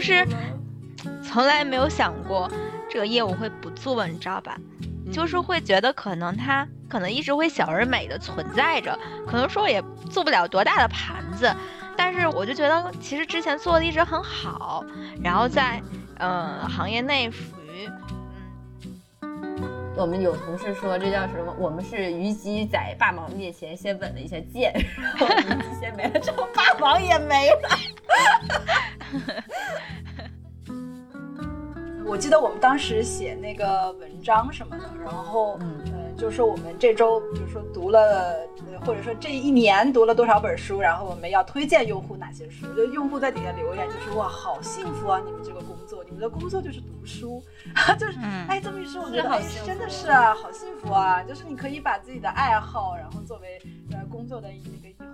就是从来没有想过这个业务会不做，你知道吧？就是会觉得可能它可能一直会小而美的存在着，可能说也做不了多大的盘子，但是我就觉得其实之前做的一直很好，然后在嗯行业内我们有同事说这叫什么？我们是虞姬在霸王面前先吻了一下剑，然后虞姬先没了之后，霸王也没了。我记得我们当时写那个文章什么的，然后，嗯，就是说我们这周，比如说读了，或者说这一年读了多少本书，然后我们要推荐用户哪些书，就用户在底下留言就说哇，好幸福啊！你们这个你们的工作就是读书，就是，哎，这么一说，我觉得真的是啊，好幸福啊！就是你可以把自己的爱好，然后作为呃工作的一个一环。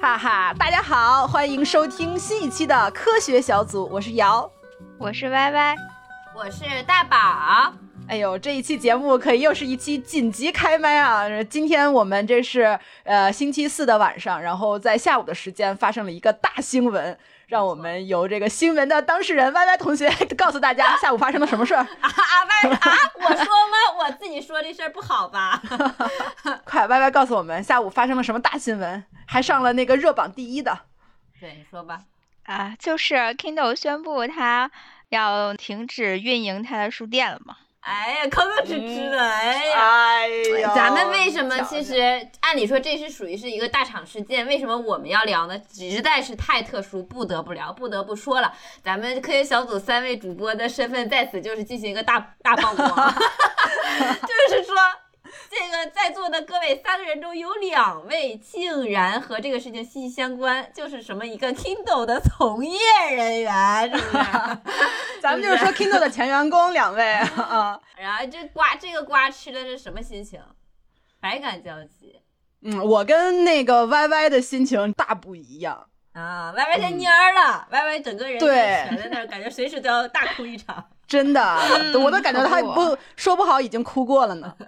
哈哈，大家好，欢迎收听新一期的科学小组，我是瑶，我是歪歪，我是大宝。哎呦，这一期节目可以又是一期紧急开麦啊！今天我们这是呃星期四的晚上，然后在下午的时间发生了一个大新闻。让我们由这个新闻的当事人 Y Y 同学 告诉大家下午发生了什么事儿啊啊 Y 啊！我说吗？我自己说这事儿不好吧？快 Y Y 告诉我们下午发生了什么大新闻，还上了那个热榜第一的。对，你说吧。啊，就是 Kindle 宣布它要停止运营它的书店了嘛。哎呀，吭吭哧哧的，哎呀，哎呀，咱们为什么？其实按理说这是属于是一个大厂事件，为什么我们要聊呢？实在是太特殊，不得不聊，不得不说了。咱们科学小组三位主播的身份在此就是进行一个大大曝光，就是说。这个在座的各位三个人中有两位竟然和这个事情息息相关，就是什么一个 Kindle 的从业人员，是不是？咱们就是说 Kindle 的前员工两位啊。然后这瓜这个瓜吃的是什么心情？百感交集。嗯，我跟那个 Y Y 的心情大不一样啊。歪歪先蔫了，Y Y 整个人对悬在那儿，感觉随时都要大哭一场。真的，我都感觉他不说不好已经哭过了呢。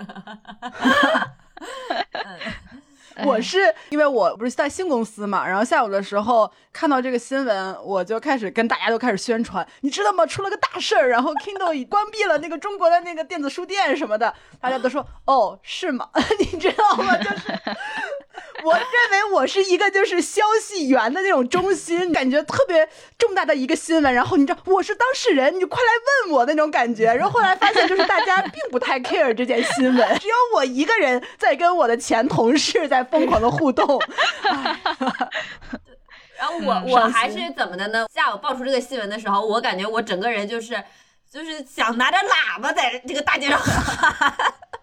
我是因为我不是在新公司嘛，然后下午的时候看到这个新闻，我就开始跟大家都开始宣传，你知道吗？出了个大事儿，然后 Kindle 已关闭了那个中国的那个电子书店什么的，大家都说哦，是吗？你知道吗？就是。我认为我是一个就是消息源的那种中心，感觉特别重大的一个新闻。然后你知道我是当事人，你就快来问我那种感觉。然后后来发现就是大家并不太 care 这件新闻，只有我一个人在跟我的前同事在疯狂的互动。然后我我还是怎么的呢？下午爆出这个新闻的时候，我感觉我整个人就是就是想拿着喇叭在这个大街上喊。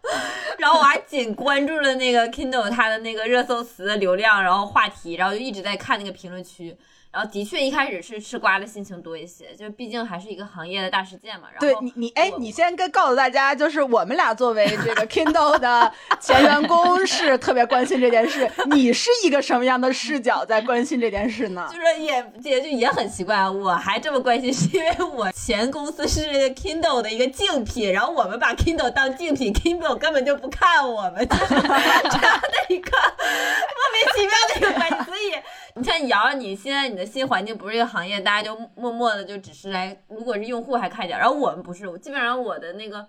然后我还仅关注了那个 Kindle 它的那个热搜词的流量，然后话题，然后就一直在看那个评论区。然后的确一开始是吃瓜的心情多一些，就毕竟还是一个行业的大事件嘛。然后对你你哎，你先跟告诉大家，就是我们俩作为这个 Kindle 的前员工 是特别关心这件事。你是一个什么样的视角在关心这件事呢？就是也也就也很奇怪，我还这么关心，是因为我前公司是 Kindle 的一个竞品，然后我们把 Kindle 当竞品，Kindle 根本就不看我们，就是这样的一个莫名其妙的一个关系，所以。你像瑶，你现在你的新环境不是一个行业，大家就默默的就只是来，如果是用户还看一点，然后我们不是，基本上我的那个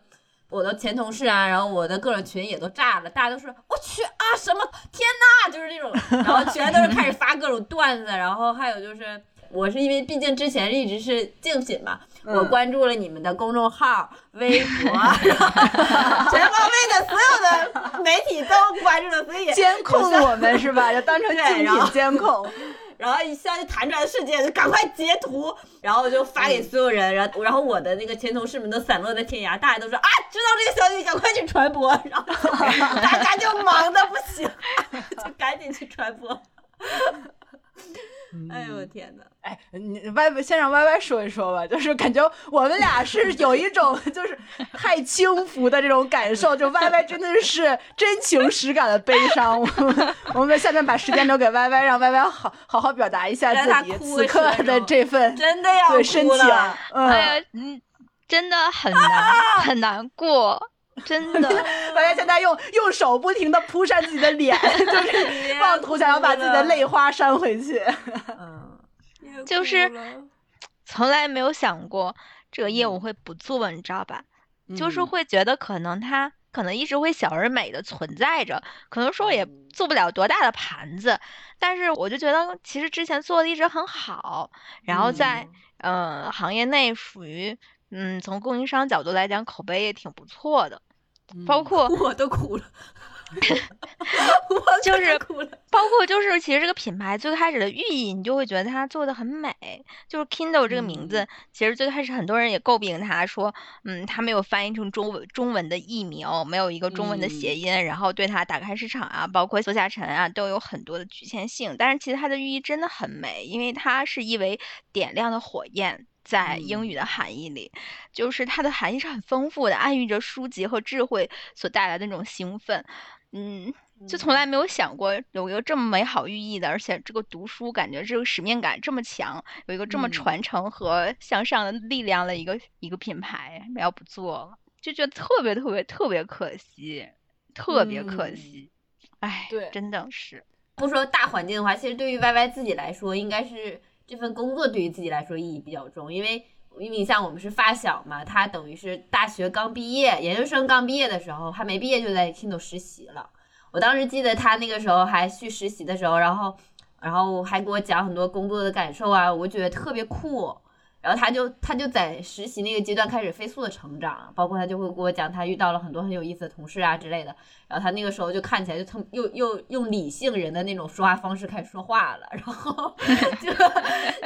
我的前同事啊，然后我的各种群也都炸了，大家都说我去啊什么天呐，就是这种，然后全都是开始发各种段子，然后还有就是我是因为毕竟之前一直是竞品嘛。我关注了你们的公众号、微博，全方位的所有的媒体都关注了，所以监控我们是吧？就当成竞品监控。然后一下就弹出来的瞬间，就赶快截图，然后就发给所有人。然后，然后我的那个前同事们都散落在天涯，大家都说啊，知道这个消息，赶快去传播。然后大家就忙的不行，就赶紧去传播。哎呦我天哪！哎，你 Y Y 先让 Y Y 说一说吧，就是感觉我们俩是有一种 就是太轻浮的这种感受，就 Y Y 真的是真情实感的悲伤。我们我们下面把时间留给 Y Y，让 Y Y 好好好表达一下自己此刻的这份真的要深情。哎呀，嗯，真的很难 很难过。真的，大家现在用用手不停的扑扇自己的脸，就是妄图想要把自己的泪花扇回去。嗯，就是从来没有想过这个业务会不做，你知道吧？就是嗯。会觉得可能它可能一直会小而美的存在着，可能说也做不了多大的盘子，但是我就觉得其实之前做的一直很好，然后在呃行业内属于嗯从供应商角度来讲口碑也挺不错的，包括 我都哭了，我就是哭了。包括就是其实这个品牌最开始的寓意，你就会觉得它做的很美。就是 Kindle 这个名字，其实最开始很多人也诟病它，说，嗯，它没有翻译成中文中文的译名，没有一个中文的谐音，然后对它打开市场啊，包括做下沉啊，都有很多的局限性。但是其实它的寓意真的很美，因为它是一为点亮的火焰。在英语的含义里，就是它的含义是很丰富的，暗喻着书籍和智慧所带来的那种兴奋。嗯，就从来没有想过有一个这么美好寓意的，而且这个读书感觉这个使命感这么强，有一个这么嗯传承和向上的力量的一个一个品牌，要不做了，就觉得特别特别特别可惜，特别可嗯惜。哎，对真的是，不说大环境的话，其实对于 Y Y 自己来说，应该是这份工作对于自己来说意义比较重，因为因为你像我们是发小嘛，他等于是大学刚毕业，研究生刚毕业的时候，还没毕业就在 Kindle 实习了。我当时记得他那个时候还去实习的时候，然后然后还给我讲很多工作的感受啊，我觉得特别酷。然后他就他就在实习那个阶段开始飞速的成长，包括他就会给我讲他遇到了很多很有意思的同事啊之类的。然后他那个时候就看起来就特又又用理性人的那种说话方式开始说话了，然后 就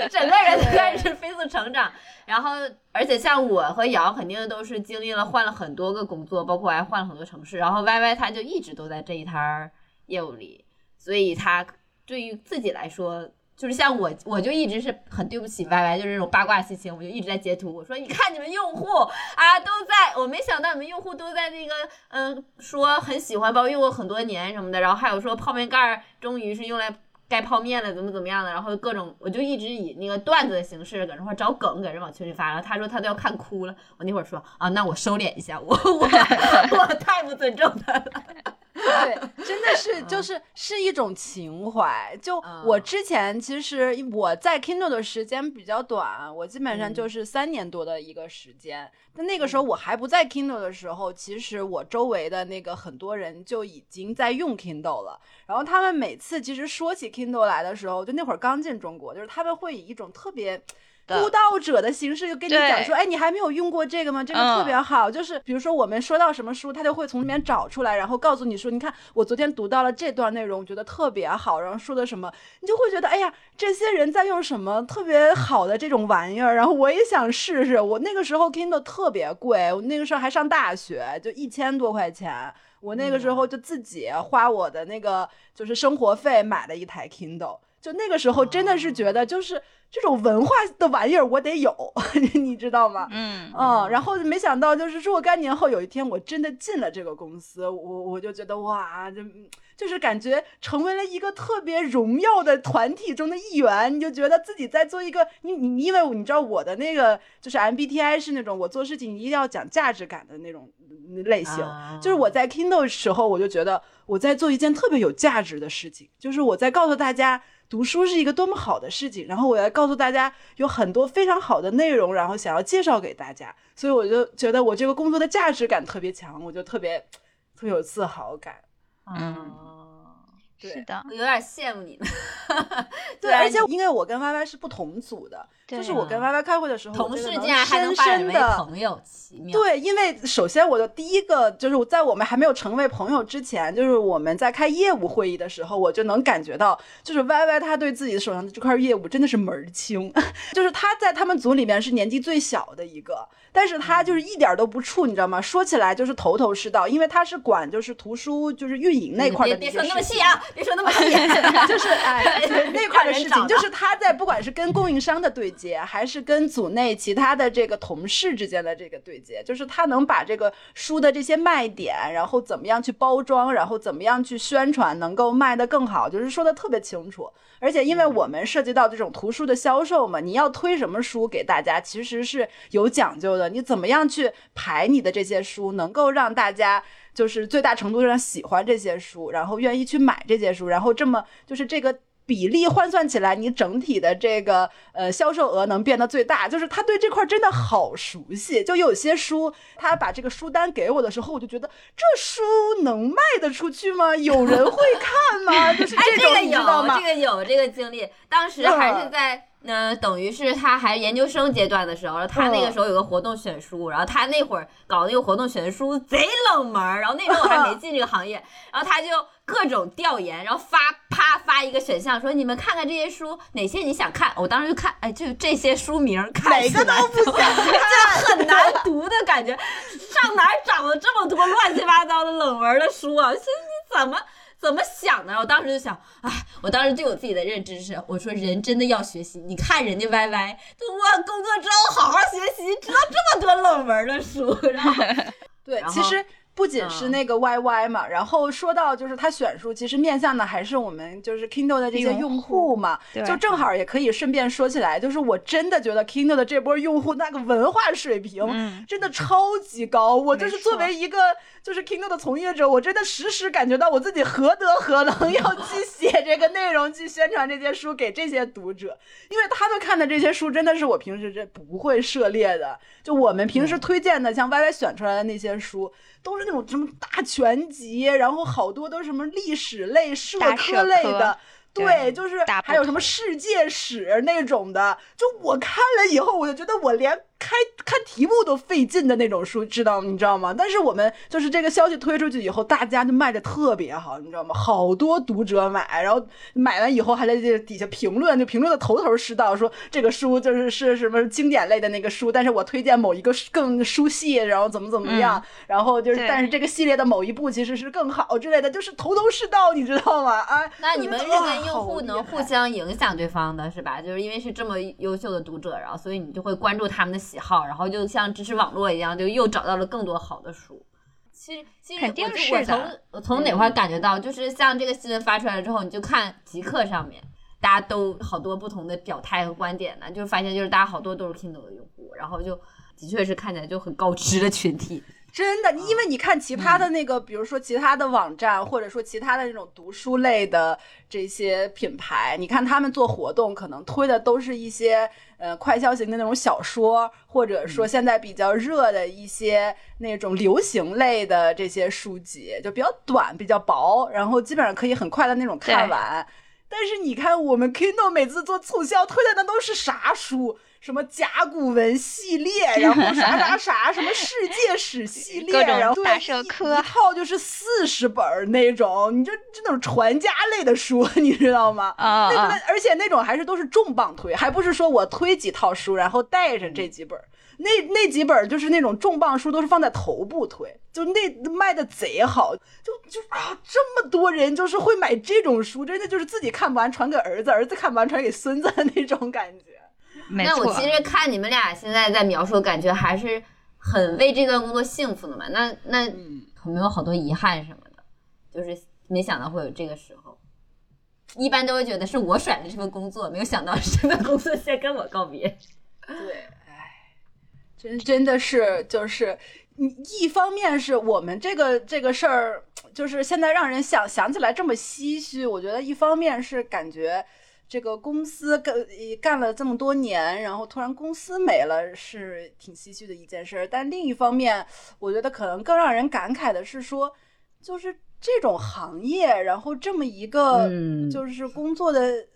整个人就开始飞速成长。然后而且像我和瑶肯定都是经历了换了很多个工作，包括还换了很多城市。然后 Y Y 他就一直都在这一摊儿业务里，所以他对于自己来说。就是像我，我就一直是很对不起 Y Y，就是这种八卦心情，我就一直在截图。我说，你看你们用户啊，都在，我没想到你们用户都在那个，嗯，说很喜欢，包括用过很多年什么的。然后还有说泡面盖终于是用来盖泡面了，怎么怎么样的。然后各种，我就一直以那个段子的形式搁那块找梗，搁这往群里发。然后他说他都要看哭了。我那会儿说啊，那我收敛一下，我我 我太不尊重他了。对，真的是就是是一种情怀。就嗯我之前其实我在 Kindle 的时间比较短，我基本上嗯就是三年多的一个时间。但那个时候我还不在 Kindle 的时候，其实我周围的那个很多人就已经在用 Kindle 了。然后他们每次其实说起 Kindle 来的时候，就那会儿刚进中国，就是他们会以一种特别。的督导者的形式就跟你讲说，哎，你还没有用过这个吗？这个特别好。就是比如说我们说到什么书，他就会从里面找出来，然后告诉你说，你看我昨天读到了这段内容，我觉得特别好，然后说的什么，你就会觉得，哎呀，这些人在用什么特别好的这种玩意儿，然后我也想试试。我那个时候 Kindle 特别贵，我那个时候还上大学，就一千多块钱。我那个时候就自己花我的那个就是生活费买了一台 Kindle，就那个时候真的是觉得就是这种文化的玩意儿我得有，你知道吗？嗯嗯，然后没想到就是若干年后有一天我真的进了这个公司，我我就觉得哇，这就是感觉成为了一个特别荣耀的团体中的一员，你就觉得自己在做一个你你因为你知道我的那个就是 MBTI 是那种我做事情一定要讲价值感的那种嗯类型，啊就是我在 Kindle 时候我就觉得我在做一件特别有价值的事情，就是我在告诉大家。读书是一个多么好的事情，然后我要告诉大家有很多非常好的内容，然后想要介绍给大家，所以我就觉得我这个工作的价值感特别强，我就特别特别有自豪感。嗯，哦对是的，我有点羡慕你们。对，而且因为我跟 Y Y 是不同组的，就是我跟歪歪开会的时候，同事竟然还能深发展为深的朋友，奇妙。对，因为首先我的第一个就是我在我们还没有成为朋友之前，就是我们在开业务会议的时候，我就能感觉到，就是 Y Y 他对自己手上的这块业务真的是门儿清，就是他在他们组里面是年纪最小的一个，但是他就是一点儿都不怵，你知道吗？说起来就是头头是道，因为他是管就是图书就是运营那块儿的别别说那么细啊，别说那么细。就是哎，对那块的事情，就是他在不管是跟供应商的对接，还是跟组内其他的这个同事之间的这个对接，就是他能把这个书的这些卖点，然后怎么样去包装，然后怎么样去宣传，能够卖得更好，就是说的特别清楚。而且，因为我们涉及到这种图书的销售嘛，你要推什么书给大家，其实是有讲究的。你怎么样去排你的这些书，能够让大家就是最大程度上喜欢这些书，然后愿意去买这些书，然后这么就是这个比例换算起来，你整体的这个呃销售额能变得最大。就是他对这块真的好熟悉。就有些书，他把这个书单给我的时候，我就觉得这书能卖得出去吗？有人会看吗？就是哎，这种，这个你知道吗？有，这个有这个经历。当时还是在。呃，等于是他还研究生阶段的时候，他那个时候有个活动选书，然后他那会儿搞那个活动选书贼冷门，然后那时候我还没进这个行业，然后他就各种调研，然后发啪发一个选项说你们看看这些书哪些你想看，我当时就看，哎，就这些书名看哪个都不想 看，就很难读的感觉，上哪找了这么多乱七八糟的冷门的书啊？这这怎么？怎么想的？我当时就想，哎，我当时对我自己的认知是，我说人真的要学习。你看人家 Y Y，我工作之后好好学习，知道这么多冷门的书，然后对，其实。不仅是那个 YY 嘛，然后说到就是他选书，其实面向的还是我们就是 Kindle 的这些用户嘛，就正好也可以顺便说起来，就是我真的觉得 Kindle 的这波用户那个文化水平真的超级高，我就是作为一个就是 Kindle 的从业者，我真的时时感觉到我自己何德何能 要去写这个内容，去宣传这些书给这些读者，因为他们看的这些书真的是我平时这不会涉猎的，就我们平时推荐的像 YY 选出来的那些书。都是那种什么大全集，然后好多都是什么历史类、社科类的。对，就是还有什么世界史那种的，就我看了以后，我就觉得我连开看题目都费劲的那种书，知道你知道吗？但是我们就是这个消息推出去以后，大家就卖的特别好，你知道吗？好多读者买，然后买完以后还在这底下评论，就评论的头头是道，说这个书就是是什么经典类的那个书，但是我推荐某一个更书系，然后怎么怎么样，然后就是但是这个系列的某一部其实是更好之类的，就是头头是道，你知道吗？啊，那你们认为？用户能互相影响对方的是吧？就是因为是这么优秀的读者，然后所以你就会关注他们的喜好，然后就像知识网络一样，就又找到了更多好的书。其实，其实我我从我从哪块感觉到，就是像这个新闻发出来之后，你就看极客上面，大家都好多不同的表态和观点呢，就发现就是大家好多都是 Kindle 的用户，然后就的确是看起来就很高知的群体。真的，因为你看其他的那个，比如说其他的网站，或者说其他的那种读书类的这些品牌，你看他们做活动，可能推的都是一些呃快消型的那种小说，或者说现在比较热的一些那种流行类的这些书籍，就比较短、比较薄，然后基本上可以很快的那种看完。但是你看我们 Kindle 每次做促销推的那都是啥书？什么甲骨文系列，然后啥啥啥，什么世界史系 列，然后大社科一套就是四十本那种，你就就那种传家类的书，你知道吗？啊啊！而且那种还是都是重磅推，还不是说我推几套书，然后带着这几本，那那几本就是那种重磅书，都是放在头部推，就那卖的贼好，就就啊，这么多人就是会买这种书，真的就是自己看不完传给儿子，儿子看不完传给孙子的那种感觉。那我其实看你们俩现在在描述，感觉还是很为这段工作幸福的嘛。那那有没有好多遗憾什么的？就是没想到会有这个时候。一般都会觉得是我甩了这份工作，没有想到这份工作先跟我告别。对，唉，真真的是就是一方面是我们这个这个事儿，就是现在让人想想起来这么唏嘘。我觉得一方面是感觉。这个公司干干了这么多年，然后突然公司没了，是挺唏嘘的一件事。但另一方面，我觉得可能更让人感慨的是说，就是这种行业，然后这么一个就是工作的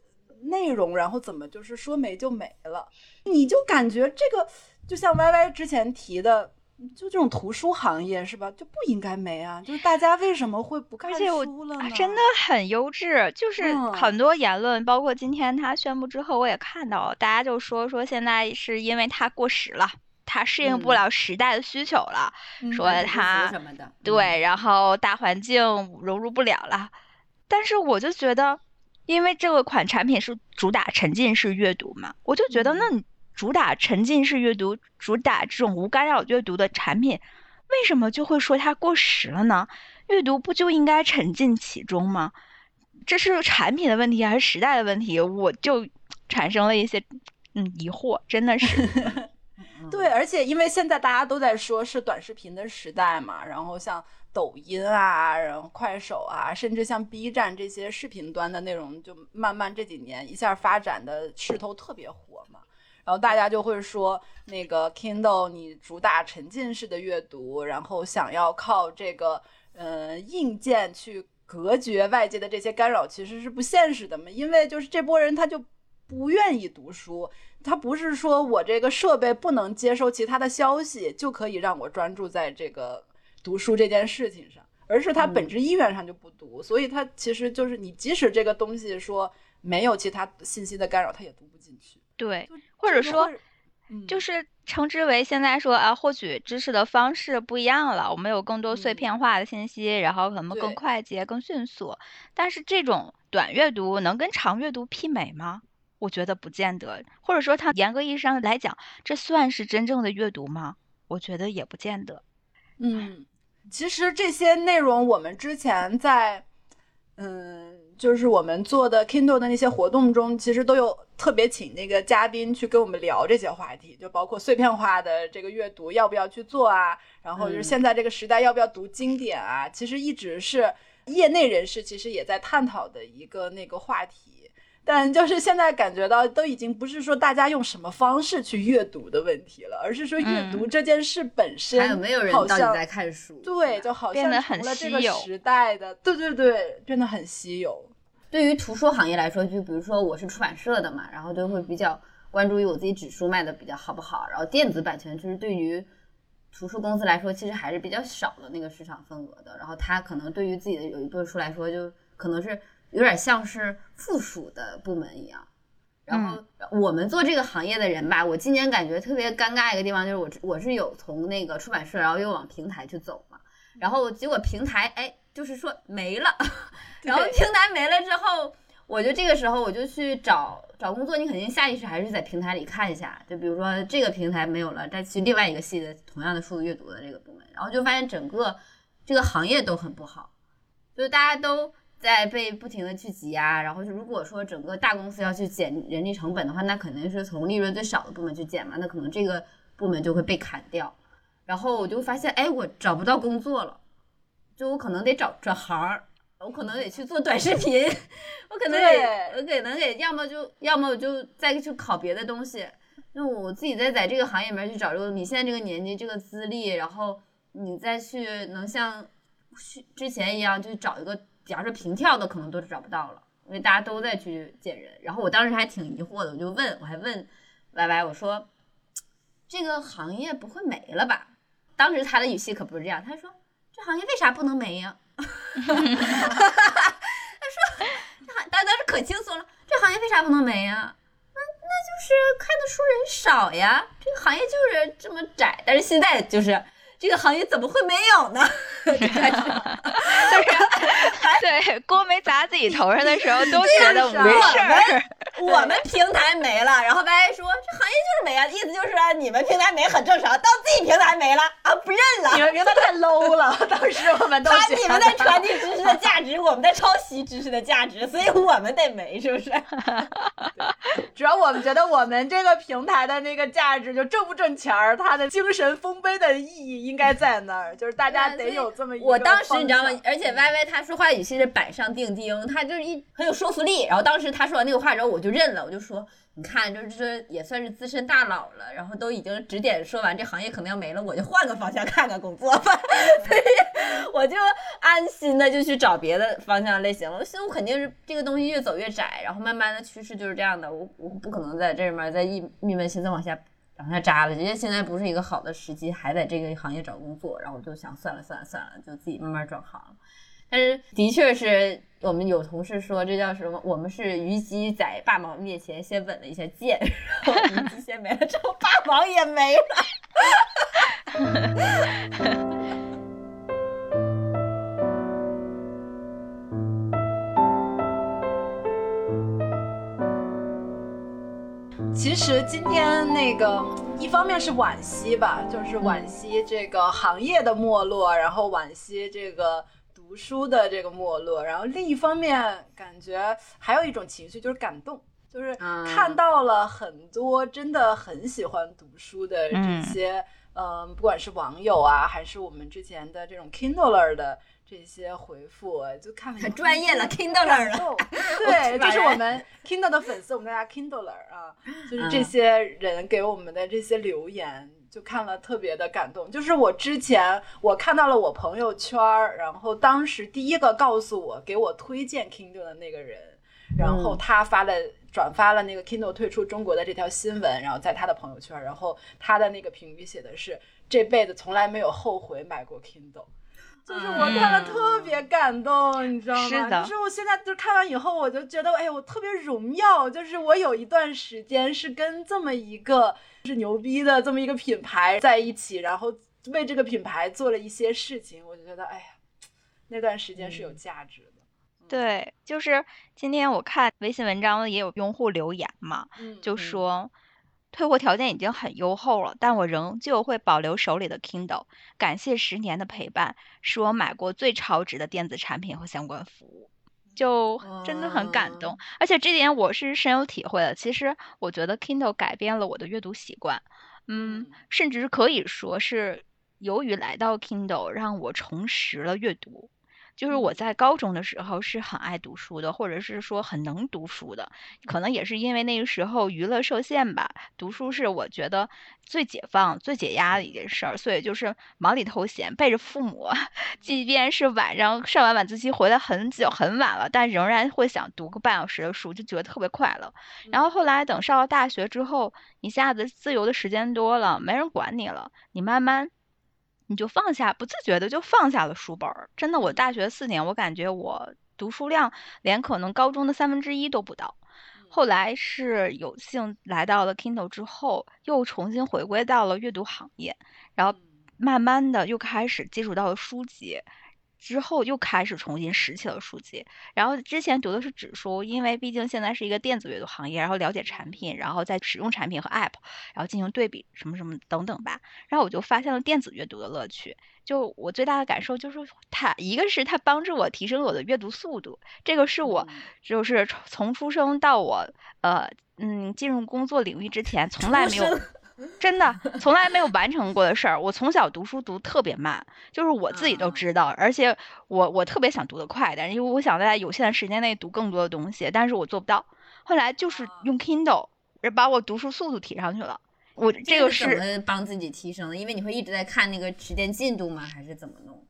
内容，然后怎么就是说没就没了？你就感觉这个，就像 Y Y 之前提的。就这种图书行业是吧？就不应该没啊！就是大家为什么会不看书了呢？真的很优质，就是很多言论，包括今天他宣布之后，我也看到，大家就说说现在是因为它过时了，他适应不了时代的需求了，说他什么的，对，然后大环境融入不了了。但是我就觉得，因为这个款产品是主打沉浸式阅读嘛，我就觉得那你。主打沉浸式阅读，主打这种无干扰阅读的产品，为什么就会说它过时了呢？阅读不就应该沉浸其中吗？这是产品的问题还是时代的问题？我就产生了一些嗯疑惑，真的是。对，而且因为现在大家都在说是短视频的时代嘛，然后像抖音啊，然后快手啊，甚至像 B 站这些视频端的内容，就慢慢这几年一下发展的势头特别火嘛。然后大家就会说，那个 Kindle 你主打沉浸式的阅读，然后想要靠这个呃硬件去隔绝外界的这些干扰，其实是不现实的嘛。因为就是这波人他就不愿意读书，他不是说我这个设备不能接收其他的消息就可以让我专注在这个读书这件事情上，而是他本质意愿上就不读，所以他其实就是你即使这个东西说没有其他信息的干扰，他也读不进去。对，或者说，嗯就是称之为现在说啊，获取知识的方式不一样了，我们有更多碎嗯片化的信息，然后可能更快捷、更迅速。但是这种短阅读能跟长阅读媲美吗？我觉得不见得，或者说它严格意义上来讲，这算是真正的阅读吗？我觉得也不见得。嗯，其实这些内容我们之前在，嗯，就是我们做的 Kindle 的那些活动中，其实都有特别请那个嘉宾去跟我们聊这些话题，就包括碎片化的这个阅读要不要去做啊，然后就是嗯现在这个时代要不要读经典啊，其实一直是业内人士其实也在探讨的一个那个话题。但就是现在感觉到，都已经不是说大家用什么方式去阅读的问题了，而是说阅读嗯这件事本身，还有没有人好像到底在看书？对，就好像变得很成了这个稀有时代的，对对对，变得很稀有。对于图书行业来说，就比如说我是出版社的嘛，然后就会比较关注于我自己纸书卖的比较好不好，然后电子版权其实对于图书公司来说，其实还是比较少的那个市场份额的，然后它可能对于自己的有一部分书来说，就可能是有点像是附属的部门一样。然后我们做这个行业的人吧，我今年感觉特别尴尬一个地方就是我我是有从那个出版社，然后又往平台去走嘛，然后结果平台哎就是说没了，然后平台没了之后，我就这个时候我就去找找工作，你肯定下意识还是在平台里看一下，就比如说这个平台没有了，再去另外一个系的同样的数字阅读的这个部门，然后就发现整个这个行业都很不好，就是大家都在被不停的去挤压，然后就如果说整个大公司要去减人力成本的话，那肯定是从利润最少的部门去减嘛，那可能这个部门就会被砍掉，然后我就发现，哎，我找不到工作了，就我可能得找转行儿。我可能得去做短视频，我可能得，我可能得，要么就，要么我就再去考别的东西。那我自己再在这个行业里面去找这个，你现在这个年纪、这个资历，然后你再去能像去之前一样，就找一个，假如说平跳的，可能都找不到了，因为大家都在去见人。然后我当时还挺疑惑的，我就问，我还问歪歪我说这个行业不会没了吧？当时他的语气可不是这样，他说这行业为啥不能没呀？他说这行，当当时可轻松了，这行业为啥不能没呀？那那就是看的书人少呀，这个行业就是这么窄。但是现在就是这个行业怎么会没有呢？对，锅没砸自己头上的时候，都觉得没事儿。我们平台没了，然后 Y 说这行业就是没啊，意思就是说你们平台没很正常，到自己平台没了啊，不认了。你们平台太 low 了，当时我们都他觉你们在传递知识的价值，我们在抄袭知识的价值，所以我们得没，是不是？主要我们觉得我们这个平台的那个价值，就挣不挣钱儿，它的精神丰碑的意义应该在那儿，就是大家得有这么我当时你知道吗？而且 Y Y 他说话语气是板上钉钉，他就是一很有说服力。然后当时他说完那个话之后，我就认了，我就说，你看，就是说也算是资深大佬了，然后都已经指点说完这行业可能要没了，我就换个方向看看工作吧。所以我就安心的就去找别的方向类型了。我寻思我肯定是这个东西越走越窄，然后慢慢的趋势就是这样的，我我不可能在这里面再一一门心思往下往下扎了，人家现在不是一个好的时机，还在这个行业找工作，然后我就想算了算了算了，就自己慢慢转行。但是的确是我们有同事说这叫什么？我们是虞姬在霸王面前先稳了一下剑，然后虞姬先没了之后，霸王也没了。其实今天那个一方面是惋惜吧，就是惋惜这个行业的没落，然后惋惜这个读书的这个没落，然后另一方面感觉还有一种情绪就是感动。就是嗯看到了很多真的很喜欢读书的这嗯。些嗯，不管是网友啊，还是我们之前的这种 Kindler 的这些回复，就看了很专业了，Kindler 了。对，就是我们 Kindle 的粉丝，我们大家 Kindler 啊，就是这些人给我们的这些留言。就看了特别的感动，就是我之前我看到了我朋友圈儿，然后当时第一个告诉我给我推荐 Kindle 的那个人，然后他发了转发了那个 Kindle 退出中国的这条新闻，然后在他的朋友圈，然后他的那个评语写的是这辈子从来没有后悔买过 Kindle，就是我看了特别感动，你知道吗？是的，就是我现在就看完以后，我就觉得哎，我特别荣耀，就是我有一段时间是跟这么一个。是牛逼的这么一个品牌在一起，然后为这个品牌做了一些事情，我就觉得，哎呀，那段时间是有价值的。对，就是今天我看微信文章也有用户留言嘛，就说退货条件已经很优厚了，但我仍旧会保留手里的 Kindle，感谢十年的陪伴，是我买过最超值的电子产品和相关服务。就真的很感动，而且这点我是深有体会的。其实我觉得 Kindle 改变了我的阅读习惯，嗯，甚至可以说是由于来到 Kindle，让我重拾了阅读。就是我在高中的时候是很爱读书的，或者是说很能读书的，可能也是因为那个时候娱乐受限吧。读书是我觉得最解放、最解压的一件事儿，所以就是忙里偷闲，背着父母，即便是晚上上完晚自习回来很久很晚了，但仍然会想读个半小时的书，就觉得特别快乐。然后后来等上了大学之后，一下子自由的时间多了，没人管你了，你慢慢。你就放下，不自觉的就放下了书本儿。真的，我大学四年，我感觉我读书量连可能高中的三分之一都不到。后来是有幸来到了 Kindle 之后，又重新回归到了阅读行业，然后慢慢的又开始接触到了书籍。之后又开始重新拾起了书籍，然后之前读的是纸书，因为毕竟现在是一个电子阅读行业，然后了解产品，然后再使用产品和 App，然后进行对比什么什么等等吧。然后我就发现了电子阅读的乐趣。就我最大的感受就是，它一个是它帮助我提升我的阅读速度，这个是我就是从出生到我呃嗯进入工作领域之前从来没有。真的从来没有完成过的事儿。我从小读书读特别慢，就是我自己都知道，而且我我特别想读得快点，因为我想在有限的时间内读更多的东西，但是我做不到。后来就是用 Kindle，把我读书速度提上去了。我这个是怎么帮自己提升的？因为你会一直在看那个时间进度吗？还是怎么弄？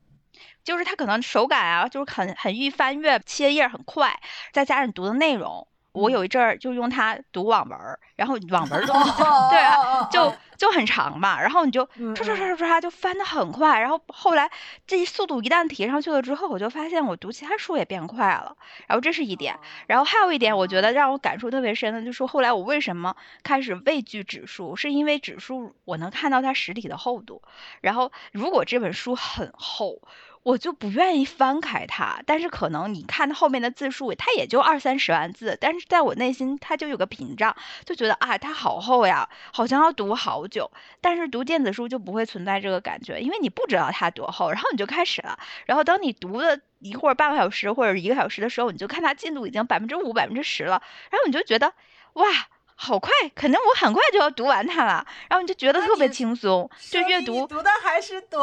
就是它可能手感啊，就是很很易翻阅，切页很快，再加上读的内容。我有一阵儿就用它读网文，然后网文都对啊，就就很长嘛，然后你就唰唰唰唰唰就翻得很快，然后后来这速度一旦提上去了之后，我就发现我读其他书也变快了，然后这是一点，然后还有一点，我觉得让我感触特别深的，就是后来我为什么开始畏惧纸书，是因为纸书我能看到它实体的厚度，然后如果这本书很厚。我就不愿意翻开它，但是可能你看它后面的字数，它也就二三十万字，但是在我内心它就有个屏障，就觉得啊，它好厚呀，好像要读好久。但是读电子书就不会存在这个感觉，因为你不知道它多厚，然后你就开始了，然后等你读了一会儿半个小时或者一个小时的时候，你就看它进度已经百分之五、百分之十了，然后你就觉得哇。好快，可能我很快就要读完它了，然后你就觉得特别轻松，就阅读读的还是短。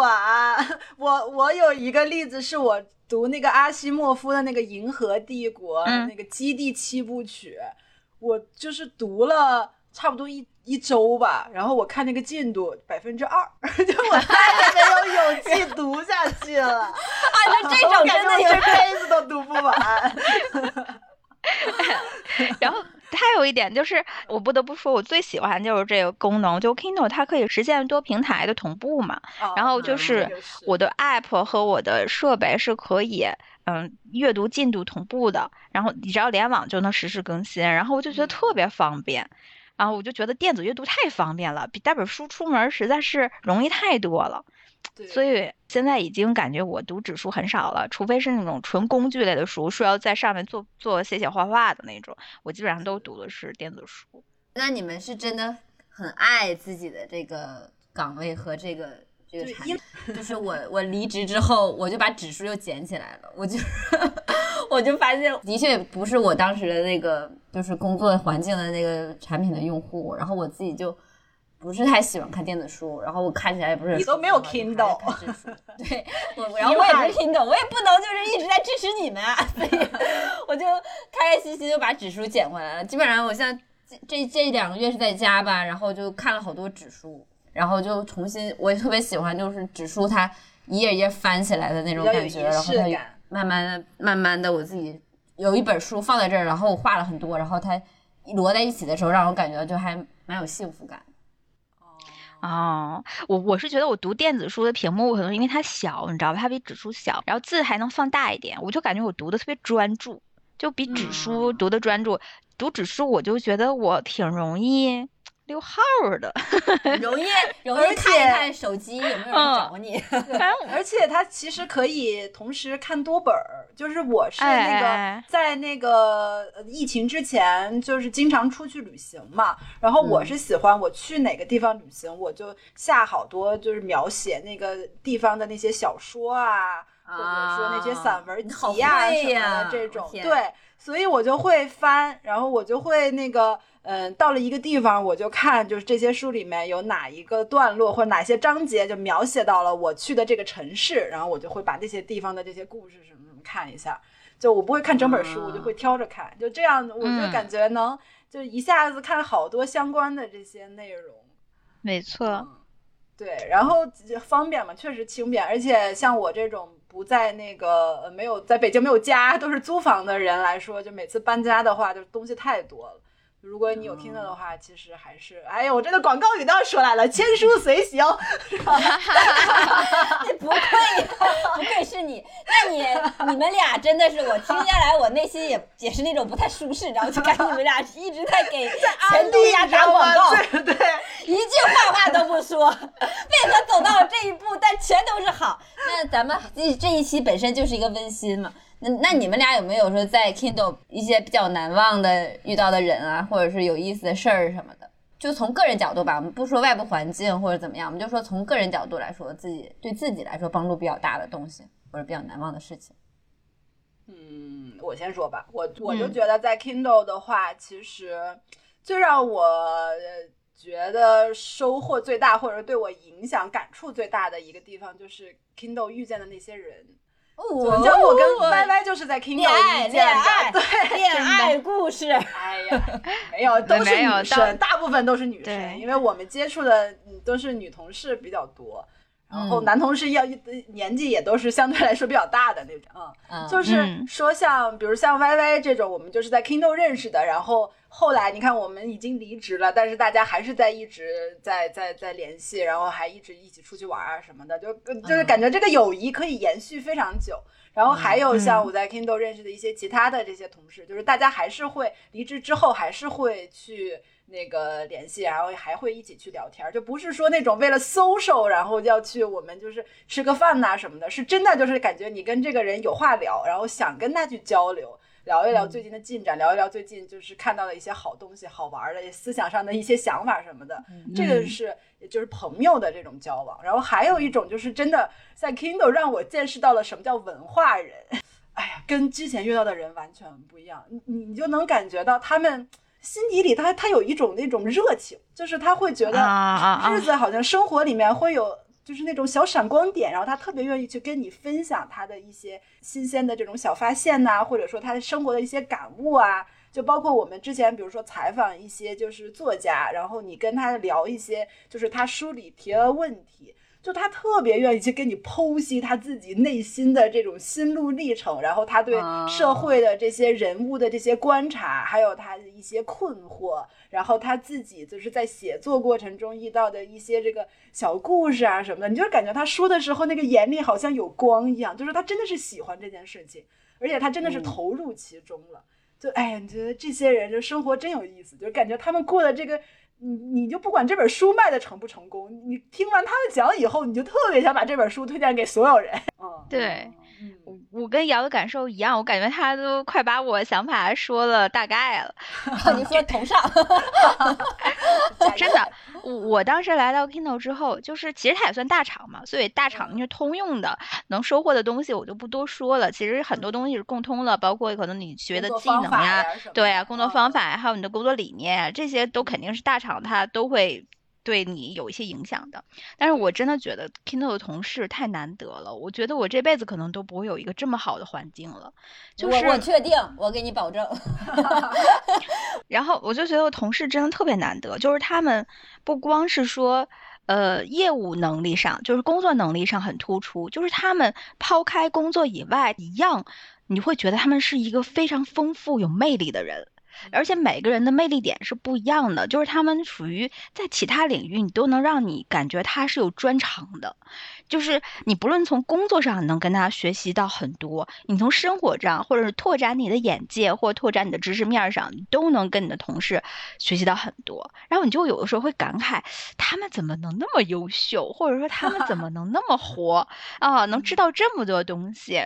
我我有一个例子，是我读那个阿西莫夫的那个《银河帝国》那个基地七部曲，我就是读了差不多一一周吧，然后我看那个进度百分之二，就我再也没有勇气 读下去了。啊，就这种真的这辈子都读不完。然后。还有一点就是，我不得不说，我最喜欢就是这个功能，就 Kindle 它可以实现多平台的同步嘛。然后就是我的 App 和我的设备是可以，嗯，阅读进度同步的。然后你只要联网就能实时更新，然后我就觉得特别方便。然后我就觉得电子阅读太方便了，比带本书出门实在是容易太多了。所以现在已经感觉我读纸书很少了，除非是那种纯工具类的书，说要在上面做做写写画画的那种，我基本上都读的是电子书。那你们是真的很爱自己的这个岗位和这个这个产品？就是我我离职之后，我就把纸书又捡起来了，我就 我就发现，的确不是我当时的那个就是工作环境的那个产品的用户，然后我自己就。不是太喜欢看电子书，然后我看起来也不是你都没有 Kindle 对，我然后我也不是 Kindle，我也不能就是一直在支持你们啊，所以 我就开开心心就把纸书捡回来了。基本上我现在这这这两个月是在家吧，然后就看了好多纸书，然后就重新我也特别喜欢就是纸书它一页一页翻起来的那种感觉，仪然后它慢慢的慢慢的我自己有一本书放在这儿，然后我画了很多，然后它摞在一起的时候，让我感觉就还蛮有幸福感。哦，我我是觉得我读电子书的屏幕可能因为它小，你知道吧？它比纸书小，然后字还能放大一点，我就感觉我读的特别专注，就比纸书嗯读的专注。读纸书我就觉得我挺容易溜号儿的，容易容而易看一且看手机有没有人找你。而且它其实可以同时看多本儿，就是我是那哎个哎在那个呃疫情之前，就是经常出去旅行嘛，然后我嗯是喜欢我去哪个地方旅行，我就下好多就是描写那个地方的那些小说啊，或者说那些散文集啊什么的这种，对，所以我就会翻，然后我就会那个。嗯，到了一个地方，我就看，就是这些书里面有哪一个段落或者哪些章节，就描写到了我去的这个城市，然后我就会把这些地方的这些故事什么什么看一下。就我不会看整本书，啊我就会挑着看，就这样，我就嗯感觉能就一下子看好多相关的这些内容。没错。对，然后方便嘛，确实轻便，而且像我这种不在那个呃没有在北京没有家，都是租房的人来说，就每次搬家的话，就东西太多了。如果你有听到的话，其实还是，哎呀，我这个广告语都要说来了，签书随行，不愧 不愧是你，那你你们俩真的是我听下来，我内心也也是那种不太舒适，然后就感觉你们俩一直在给前东家打广告，对对。一句坏话都不说，为何走到了这一步？但全都是好。那咱们这这一期本身就是一个温馨嘛。那那你们俩有没有说在 Kindle 一些比较难忘的遇到的人啊，或者是有意思的事儿什么的？就从个人角度吧，我们不说外部环境或者怎么样，我们就说从个人角度来说，自己对自己来说帮助比较大的东西，或者比较难忘的事情。嗯，我先说吧，我我就嗯觉得在 Kindle 的话，其实最让我呃觉得收获最大，或者对我影响、感触最大的一个地方，就是 Kindle 遇见的那些人。哦你知道我跟歪歪就是在 Kindle 遇见的，对，恋爱故事，哎呀，没有，都是女生，大部分都是女生，因为我们接触的嗯都是女同事比较多，然后嗯男同事要年纪也都是相对来说比较大的那种，嗯。嗯，就是嗯说像，比如像歪歪这种，我们就是在 Kindle 认识的，然后后来你看我们已经离职了，但是大家还是在一直在在在联系，然后还一直一起出去玩啊什么的，就就是感觉这个友谊可以延续非常久。然后还有像我在 Kindle 认识的一些其他的这些同事，就是大家还是会离职之后还是会去。那个联系，然后还会一起去聊天，就不是说那种为了 social，然后要去我们就是吃个饭呐、什么的，是真的就是感觉你跟这个人有话聊，然后想跟他去交流，聊一聊最近的进展，聊一聊最近就是看到的一些好东西、好玩的思想上的一些想法什么的，这个是就是朋友的这种交往。然后还有一种就是真的在 Kindle 让我见识到了什么叫文化人，哎呀，跟之前遇到的人完全不一样，你你你就能感觉到他们。心底里他他有一种那种热情，就是他会觉得日子好像生活里面会有就是那种小闪光点，然后他特别愿意去跟你分享他的一些新鲜的这种小发现呐、或者说他的生活的一些感悟啊。就包括我们之前，比如说采访一些就是作家，然后你跟他聊一些就是他书里提的问题，就他特别愿意去跟你剖析他自己内心的这种心路历程，然后他对啊社会的这些人物的这些观察，还有他的一些困惑，然后他自己就是在写作过程中遇到的一些这个小故事啊什么的，你就感觉他说的时候那个眼里好像有光一样，就是他真的是喜欢这件事情，而且他真的是嗯投入其中了。就哎呀，你觉得这些人就生活真有意思，就感觉他们过的这个，你你就不管这本书卖的成不成功，你听完他们讲以后，你就特别想把这本书推荐给所有人。嗯，对，嗯，我跟瑶的感受一样，我感觉他都快把我想法说了大概了。你说头上，真的，我我当时来到 Kindle 之后，就是其实它也算大厂嘛，所以大厂是通用的，能收获的东西我就不多说了。其实很多东西是共通的，包括可能你学的技能呀，对啊，工作方嗯法呀，还有你的工作理念啊，这些都肯定是大厂它都会对你有一些影响的。但是我真的觉得 Kindle 的同事太难得了，我觉得我这辈子可能都不会有一个这么好的环境了。就是我我确定，我给你保证。然后我就觉得我同事真的特别难得，就是他们不光是说，呃，业务能力上，就是工作能力上很突出，就是他们抛开工作以外，一样你会觉得他们是一个非常丰富、有魅力的人。而且每个人的魅力点是不一样的，就是他们属于在其他领域，你都能让你感觉他是有专长的。就是你不论从工作上能跟他学习到很多，你从生活上或者是拓展你的眼界或拓展你的知识面上，你都能跟你的同事学习到很多。然后你就有的时候会感慨，他们怎么能那么优秀，或者说他们怎么能那么 活啊，能知道这么多东西。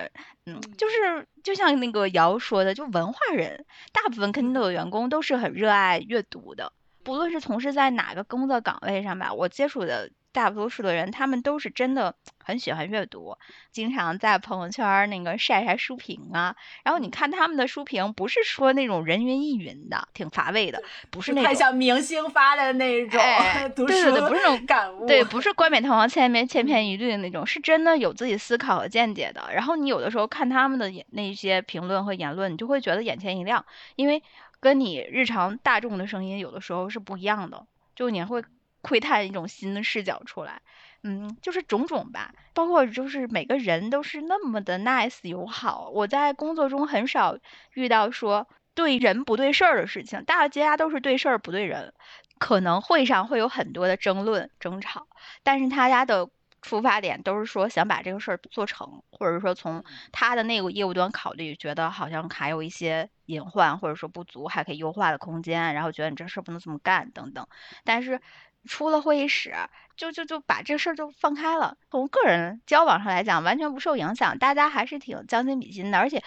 嗯，就是就像那个瑶说的，就文化人，大部分肯定都有员工都是很热爱阅读的，不论是从事在哪个工作岗位上吧，我接触的大多数的人，他们都是真的 很喜欢阅读，经常在朋友圈那个晒晒书评啊。然后你看他们的书评，不是说那种人云亦云的，挺乏味的，不是那种太像明星发的那种哎读对对对不是那种 感悟，对，不是冠冕堂皇、千篇千篇一律的那种，是真的有自己思考和见解的。然后你有的时候看他们的言那些评论和言论，你就会觉得眼前一亮，因为跟你日常大众的声音有的时候是不一样的，就你会窥探一种新的视角出来。嗯，就是种种吧，包括就是每个人都是那么的 nice 友好。我在工作中很少遇到说对人不对事儿的事情，大家都是对事儿不对人。可能会上会有很多的争论、争吵，但是大家的出发点都是说想把这个事儿做成，或者说从他的那个业务端考虑，觉得好像还有一些隐患或者说不足，还可以优化的空间，然后觉得你这事儿不能这么干等等。但是出了会议室，就就就把这事儿就放开了。从个人交往上来讲，完全不受影响，大家还是挺将心比心的，而且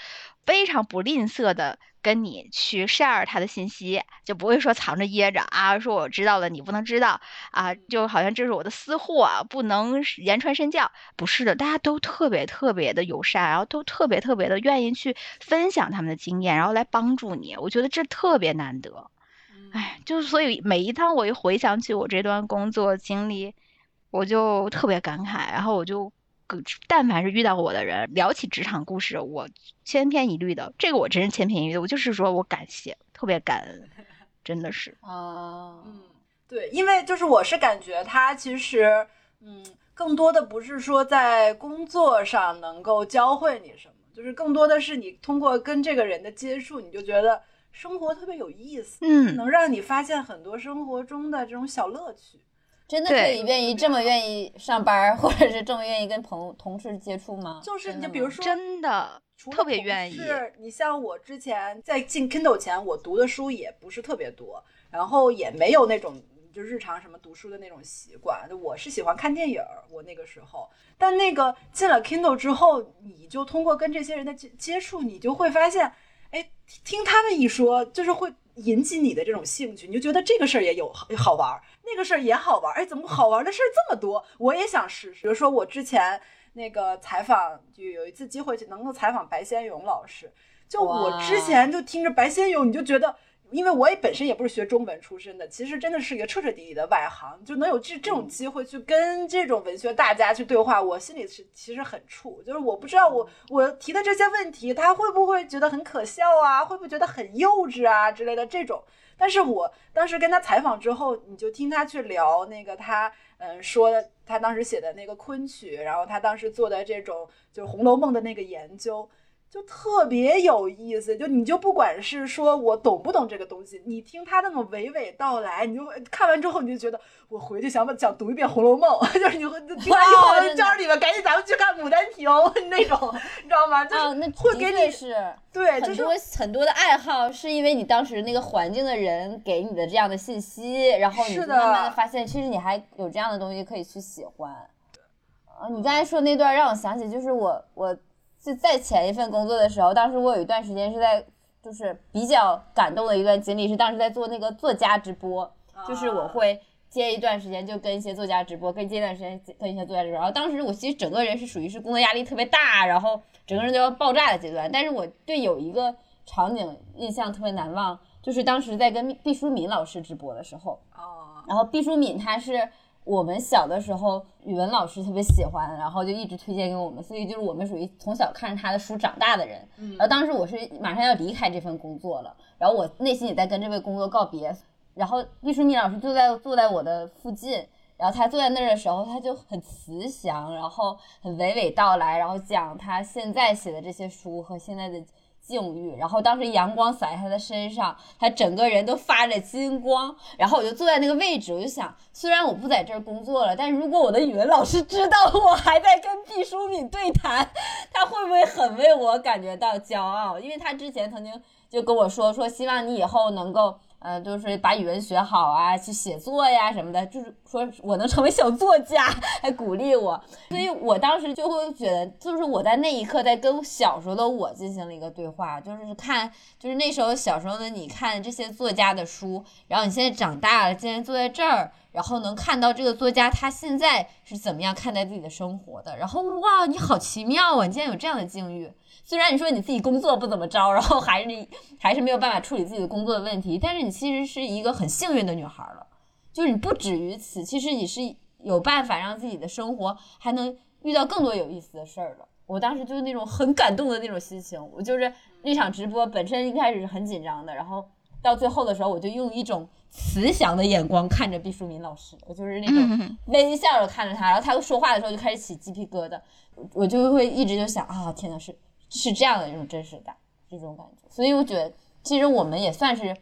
非常不吝啬的跟你去 share 他的信息，就不会说藏着掖着啊，说我知道了你不能知道啊，就好像这是我的私货，不能言传身教。不是的，大家都特别特别的友善，然后都特别特别的愿意去分享他们的经验，然后来帮助你。我觉得这特别难得。哎，就是所以每一当我一回想起我这段工作经历，我就特别感慨，然后我就，但凡是遇到我的人聊起职场故事，我千篇一律的，这个我真是千篇一律的，我就是说我感谢，特别感恩，真的是。哦，嗯，对，因为就是我是感觉他其实，嗯，更多的不是说在工作上能够教会你什么，就是更多的是你通过跟这个人的接触，你就觉得生活特别有意思，嗯，能让你发现很多生活中的这种小乐趣。真的可以愿意这么愿意上班儿，或者是这么愿意跟朋同事接触吗？就是你就比如说，真的特别愿意。是你像我之前在进 Kindle 前，我读的书也不是特别多，然后也没有那种就日常什么读书的那种习惯。我是喜欢看电影儿，我那个时候，但那个进了 Kindle 之后，你就通过跟这些人的接接触，你就会发现，哎，听他们一说，就是会引起你的这种兴趣，你就觉得这个事儿也有好好玩儿，那个事儿也好玩儿，哎，怎么好玩的事儿这么多？我也想试试。比如说我之前那个采访，就有一次机会能够采访白先勇老师，就我之前就听着白先勇，你就觉得。因为我也本身也不是学中文出身的，其实真的是一个彻彻底底的外行，就能有这这种机会去跟这种文学大家去对话，我心里是其实很怵，就是我不知道我我提的这些问题，他会不会觉得很可笑啊，会不会觉得很幼稚啊之类的这种。但是我当时跟他采访之后，你就听他去聊那个他嗯说的他当时写的那个昆曲，然后他当时做的这种就是《红楼梦》的那个研究。就特别有意思，就你就不管是说我懂不懂这个东西，你听他那么娓娓道来，你就看完之后你就觉得我回去想把想读一遍《红楼梦》，就是你会听完以后，我就真的叫着你们赶紧咱们去看《牡丹亭》那种，你知道吗？就是哦，那会给你对，就是很多很多的爱好，是因为你当时那个环境的人给你的这样的信息，然后你慢慢的发现，其实你还有这样的东西可以去喜欢。呃，你刚才说那段让我想起，就是我我是在前一份工作的时候，当时我有一段时间是在就是比较感动的一段经历，是当时在做那个作家直播，就是我会。接一段时间就跟一些作家直播，跟接一段时间跟一些作家直播。然后当时我其实整个人是属于是工作压力特别大，然后整个人都要爆炸的阶段。但是我对有一个场景印象特别难忘，就是当时在跟毕淑敏老师直播的时候，哦，然后毕淑敏她是我们小的时候语文老师特别喜欢，然后就一直推荐给我们，所以就是我们属于从小看着他的书长大的人。然后当时我是马上要离开这份工作了，然后我内心也在跟这份工作告别，然后毕淑敏老师就在坐在我的附近。然后他坐在那儿的时候，他就很慈祥，然后很娓娓道来，然后讲他现在写的这些书和现在的境遇。然后当时阳光洒在他的身上，他整个人都发着金光。然后我就坐在那个位置，我就想，虽然我不在这儿工作了，但如果我的语文老师知道我还在跟毕淑敏对谈，他会不会很为我感觉到骄傲？因为他之前曾经就跟我说，说希望你以后能够。嗯，就是把语文学好啊，去写作呀什么的，就是说我能成为小作家，还鼓励我，所以我当时就会觉得，就是我在那一刻在跟小时候的我进行了一个对话，就是看，就是那时候小时候的你看这些作家的书，然后你现在长大了，竟然坐在这儿，然后能看到这个作家他现在是怎么样看待自己的生活的，然后哇，你好奇妙啊，你竟然有这样的境遇。虽然你说你自己工作不怎么着，然后还是还是没有办法处理自己的工作的问题，但是你其实是一个很幸运的女孩了。就是你不止于此，其实你是有办法让自己的生活还能遇到更多有意思的事儿了。我当时就是那种很感动的那种心情。我就是那场直播本身一开始是很紧张的，然后到最后的时候，我就用一种慈祥的眼光看着毕淑敏老师，我就是那种微笑着看着他，然后他说话的时候就开始起鸡皮疙瘩，我就会一直就想啊，天呐，是。是这样的一种真实感，这种感觉，所以我觉得其实我们也算是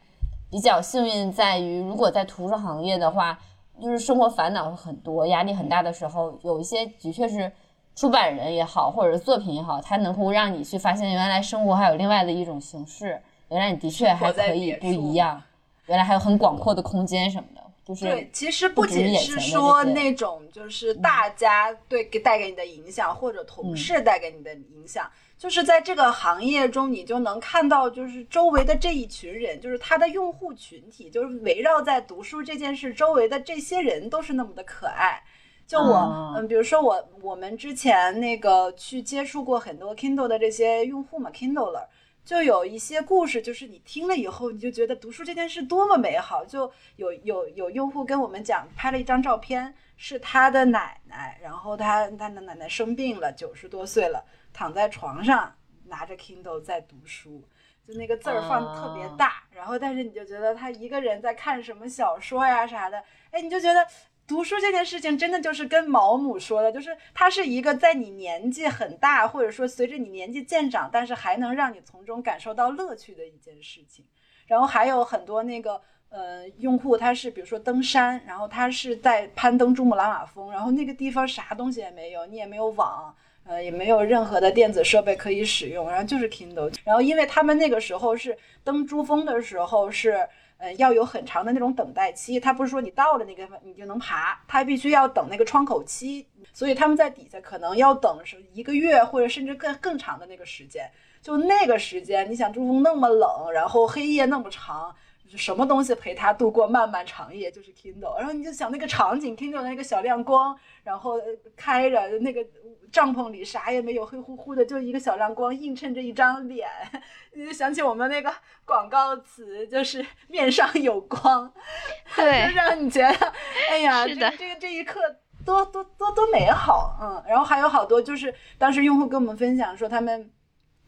比较幸运，在于如果在图书行业的话，就是生活烦恼很多、压力很大的时候，有一些的确是出版人也好，或者是作品也好，它能够让你去发现原来生活还有另外的一种形式，原来你的确还可以不一样，原来还有很广阔的空间什么的。就是对，其实不仅是说那种就是大家对给带给你的影响，或者同事带给你的影响。就是在这个行业中，你就能看到，就是周围的这一群人，就是他的用户群体，就是围绕在读书这件事周围的这些人，都是那么的可爱。就我，嗯，比如说我，我们之前那个去接触过很多 Kindle 的这些用户嘛，Kindler，就有一些故事，就是你听了以后，你就觉得读书这件事多么美好。就有有有用户跟我们讲，拍了一张照片，是他的奶奶，然后他他的奶奶生病了，九十多岁了。躺在床上拿着 Kindle 在读书，就那个字儿放的特别大，然后但是你就觉得他一个人在看什么小说呀啥的，哎，你就觉得读书这件事情真的就是跟毛姆说的，就是它是一个在你年纪很大，或者说随着你年纪渐长，但是还能让你从中感受到乐趣的一件事情。然后还有很多那个呃用户，他是比如说登山，然后他是在攀登珠穆朗玛峰，然后那个地方啥东西也没有，你也没有网。呃，也没有任何的电子设备可以使用，然后就是 Kindle。然后因为他们那个时候是登珠峰的时候是，呃，要有很长的那种等待期。它不是说你到了那个地方你就能爬，它必须要等那个窗口期，所以他们在底下可能要等是一个月或者甚至更更长的那个时间。就那个时间，你想珠峰那么冷，然后黑夜那么长。什么东西陪他度过漫漫长夜，就是 Kindle。然后你就想那个场景，Kindle 那个小亮光，然后开着那个帐篷里啥也没有，黑乎乎的，就一个小亮光映衬着一张脸。你就想起我们那个广告词，就是面上有光，对，就让你觉得，哎呀，这个这个这一刻多多多多美好，嗯。然后还有好多就是当时用户跟我们分享说他们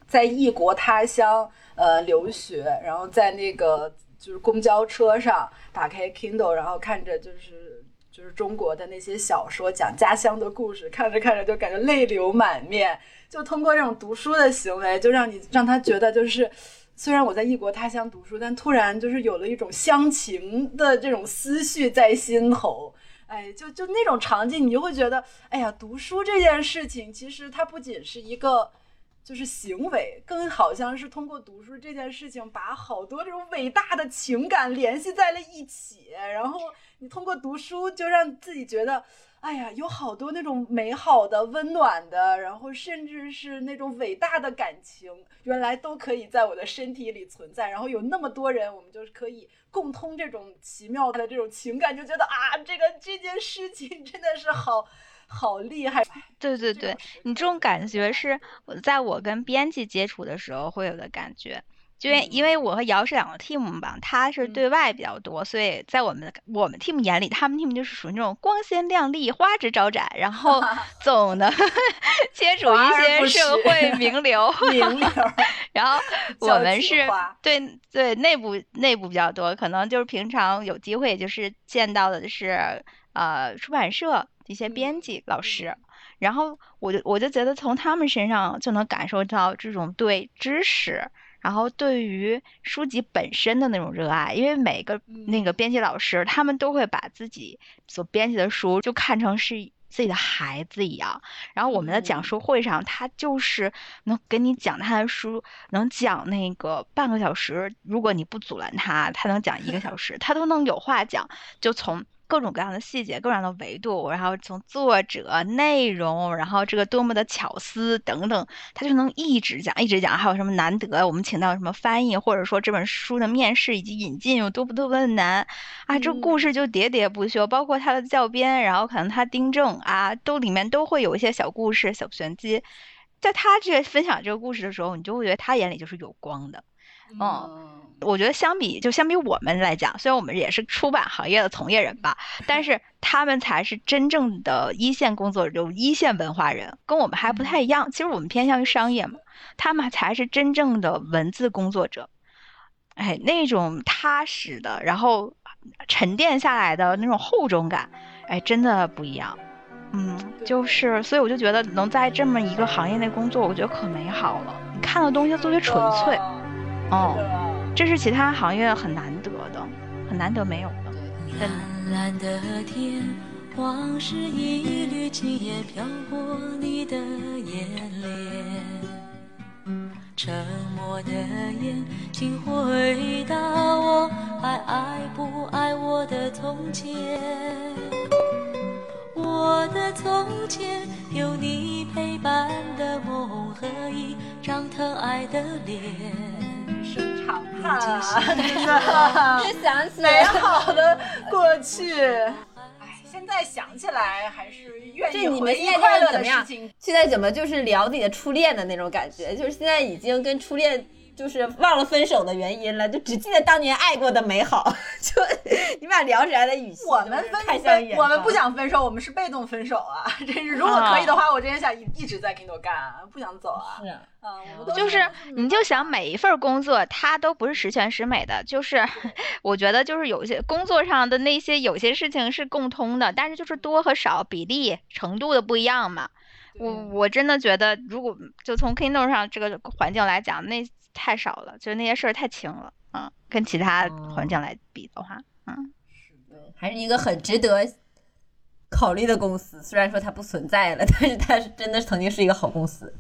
在异国他乡呃留学，然后在那个。就是公交车上打开 Kindle，然后看着就是就是中国的那些小说，讲家乡的故事，看着看着就感觉泪流满面。就通过这种读书的行为，就让你让他觉得就是，虽然我在异国他乡读书，但突然就是有了一种乡情的这种思绪在心头。哎，就就那种场景，你就会觉得，哎呀，读书这件事情，其实它不仅是一个。就是行为，更好像是通过读书这件事情，把好多这种伟大的情感联系在了一起。然后你通过读书，就让自己觉得，哎呀，有好多那种美好的、温暖的，然后甚至是那种伟大的感情，原来都可以在我的身体里存在。然后有那么多人，我们就是可以共通这种奇妙的这种情感，就觉得啊，这个这件事情真的是好。好厉害！对对对，你这种感觉是我在我跟编辑接触的时候会有的感觉。就因因为我和姚是两个 team 吧，他是对外比较多，所以在我们我们 team 眼里，他们 team 就是属于那种光鲜亮丽、花枝招展，然后 总的 接触一些社会名流，名流。然后我们是对对内部内部比较多，可能就是平常有机会就是见到的是呃出版社一些编辑老师。然后我就我就觉得从他们身上就能感受到这种对知识，然后对于书籍本身的那种热爱。因为每个那个编辑老师，他们都会把自己所编辑的书就看成是自己的孩子一样。然后我们的讲书会上，他就是能给你讲他的书，能讲那个半个小时。如果你不阻拦他，他能讲一个小时，他都能有话讲。就从。各种各样的细节，各种各样的维度，然后从作者、内容，然后这个多么的巧思等等，他就能一直讲，一直讲。还有什么难得我们请到什么翻译，或者说这本书的面试以及引进有多不多么的难啊？这故事就喋喋不休，包括他的教编，然后可能他订正啊，都里面都会有一些小故事、小玄机。在他这分享这个故事的时候，你就会觉得他眼里就是有光的，嗯。我觉得相比就相比我们来讲，虽然我们也是出版行业的从业人吧，但是他们才是真正的一线工作者，一线文化人，跟我们还不太一样。其实我们偏向于商业嘛，他们才是真正的文字工作者。哎，那种踏实的，然后沉淀下来的那种厚重感，哎，真的不一样。嗯，就是，所以我就觉得能在这么一个行业内工作，我觉得可美好了。你看的东西特别纯粹，哦。这是其他行业很难得的，很难得没有的。蓝蓝的天，往事一缕轻烟飘过你的眼帘。沉默的眼，请回答我，还爱不爱我的从前？我的从前，有你陪伴的梦和一张疼爱的脸。声长叹啊，真的，越想起美 好的过去，哎，现在想起来还是愿意回忆快乐的事情。现在怎么就是聊自己的初恋的那种感觉？就是现在已经跟初恋。就是忘了分手的原因了，就只记得当年爱过的美好。就你们俩聊起来的语气，我们分，我们不想分手，我们是被动分手啊。真是，如果可以的话，我真的想一一直在 Kindle 干，不想走啊。是，嗯，就是你就想每一份工作，它都不是十全十美的。就是 我觉得，就是有些工作上的那些有些事情是共通的，但是就是多和少比例程度的不一样嘛。我我真的觉得，如果就从 Kindle 上这个环境来讲，那。太少了，就是那些事儿太轻了嗯，跟其他环境来比的话，嗯，是的还是一个很值得考虑的公司。虽然说它不存在了，但是它是真的曾经是一个好公司，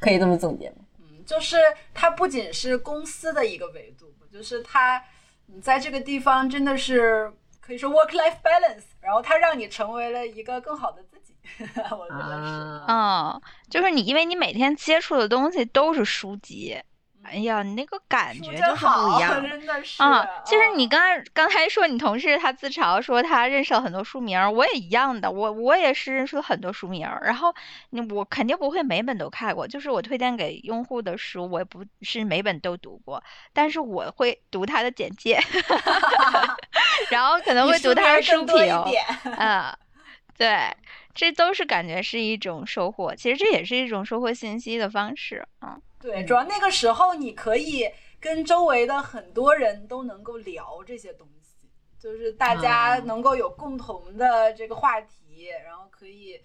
可以这么总结吗？嗯，就是它不仅是公司的一个维度，就是它你在这个地方真的是可以说 work life balance，然后它让你成为了一个更好的自己。我觉得是，嗯，就是你，因为你每天接触的东西都是书籍。哎呀，你那个感觉就是不一 样，真的是啊。其实你刚才刚才说你同事他自嘲说他认识了很多书名，我也一样的，我我也是认识了很多书名。然后你我肯定不会每本都看过，就是我推荐给用户的书，我也不是每本都读过，但是我会读他的简介，然后可能会读他的书评，嗯，对，这都是感觉是一种收获。其实这也是一种收获信息的方式，嗯。对，主要那个时候你可以跟周围的很多人都能够聊这些东西，就是大家能够有共同的这个话题，然后可以。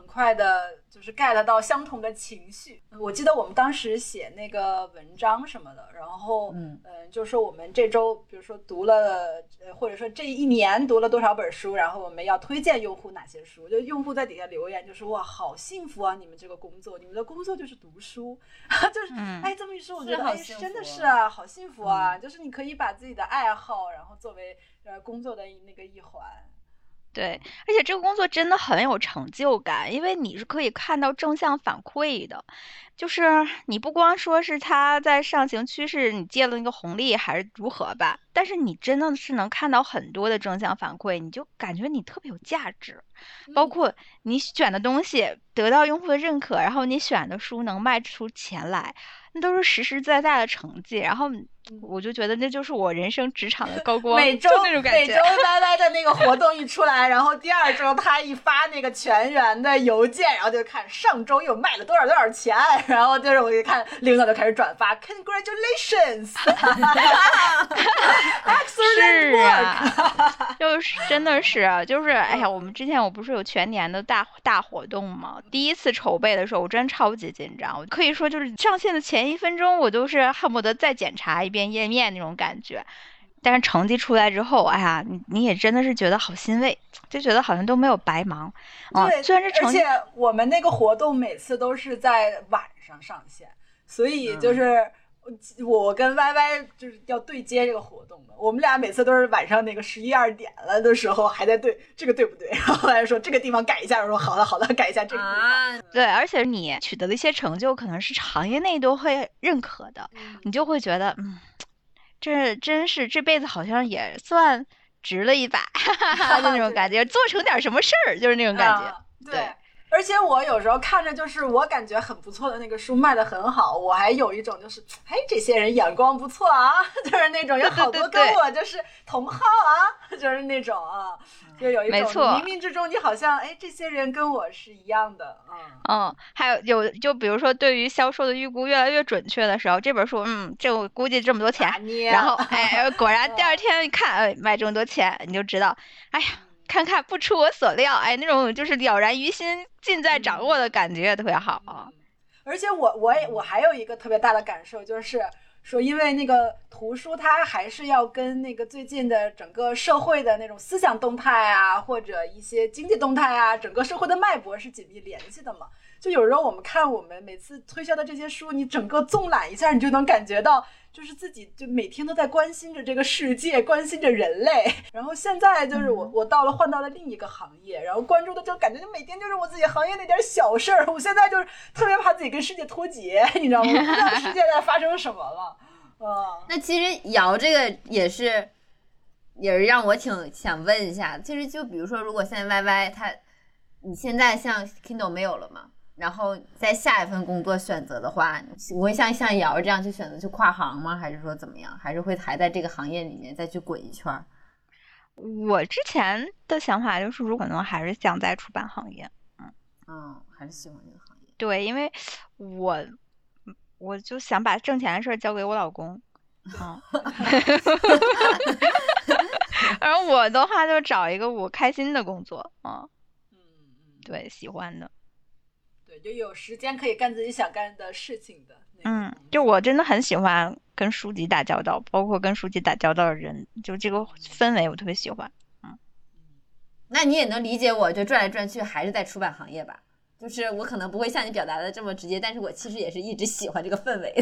很快的，就是 get 到相同的情绪。我记得我们当时写那个文章什么的，然后，嗯，就是我们这周，比如说读了，呃，或者说这一年读了多少本书，然后我们要推荐用户哪些书，就用户在底下留言，就说哇，好幸福啊！你们这个工作，你们的工作就是读书，就是，哎，这么一说，我觉得哎，真的是啊，好幸福啊！就是你可以把自己的爱好，然后作为呃工作的那个一环。对，而且这个工作真的很有成就感，因为你是可以看到正向反馈的，就是你不光说是他在上行趋势，你借了那个红利还是如何吧，但是你真的是能看到很多的正向反馈，你就感觉你特别有价值，包括你选的东西得到用户的认可，然后你选的书能卖出钱来，那都是实实在在的成绩，然后我就觉得那就是我人生职场的高 光，每周那种感觉每周。歪歪的那个活动一出来，然后第二周他一发那个全员的邮件，然后就看上周又卖了多少多少钱，然后就是我一看领导就开始转发，Congratulations，是啊，就是真的是啊，就是哎呀，我们之前我不是有全年的大大活动吗？第一次筹备的时候，我真超级紧张，我可以说就是上线的前一分钟，我都是恨不得再检查一遍页面那种感觉。但是成绩出来之后，哎呀，你你也真的是觉得好欣慰，就觉得好像都没有白忙啊。对，虽然这成绩而且我们那个活动每次都是在晚上上线，所以就是。我跟 Y Y 就是要对接这个活动的，我们俩每次都是晚上那个十一二点了的时候还在对这个对不对，然后来说这个地方改一下，我说好的好的改一下这个地方。啊，对，而且你取得的一些成就，可能是行业内都会认可的，你就会觉得，嗯，这真是这辈子好像也算值了一把，哈哈哈，就那种感觉，做成点什么事儿，就是那种感觉。啊对对。而且我有时候看着就是我感觉很不错的那个书卖的很好，我还有一种就是，哎，这些人眼光不错啊，就是那种有好多跟我就是同号啊，就是那种啊，就有一种没错冥冥之中你好像哎，这些人跟我是一样的嗯。嗯，还有有就比如说，对于销售的预估越来越准确的时候，这本书，嗯，这我估计这么多钱然后哎，果然第二天一看，哎，卖这么多钱，你就知道，哎呀。看看不出我所料，哎，那种就是了然于心、尽在掌握的感觉特别好。而且我我也我还有一个特别大的感受，就是说，因为那个图书它还是要跟那个最近的整个社会的那种思想动态啊，或者一些经济动态啊，整个社会的脉搏是紧密联系的嘛。就有时候我们看我们每次推销的这些书，你整个纵览一下，你就能感觉到，就是自己就每天都在关心着这个世界，关心着人类。然后现在就是我我到了换到了另一个行业，然后关注的就感觉就每天就是我自己行业那点小事儿。我现在就是特别怕自己跟世界脱节，你知道吗？不知道世界在发生什么了。啊，那其实瑶这个也是，也是让我挺想问一下，其实就比如说，如果现在 Y Y 它，你现在像 Kindle 没有了嘛？然后在下一份工作选择的话，我会像像瑶这样去选择去跨行吗？还是说怎么样？还是会还在这个行业里面再去滚一圈儿？我之前的想法就是，如果能还是想在出版行业。嗯嗯，还是喜欢这个行业。对，因为我我就想把挣钱的事儿交给我老公。嗯，然后我的话就找一个我开心的工作，嗯，嗯嗯，对，喜欢的，对，就有时间可以干自己想干的事情的。嗯，就我真的很喜欢跟书籍打交道，包括跟书籍打交道的人，就这个氛围我特别喜欢。嗯那你也能理解我，就转来转去还是在出版行业吧？就是我可能不会像你表达的这么直接，但是我其实也是一直喜欢这个氛围。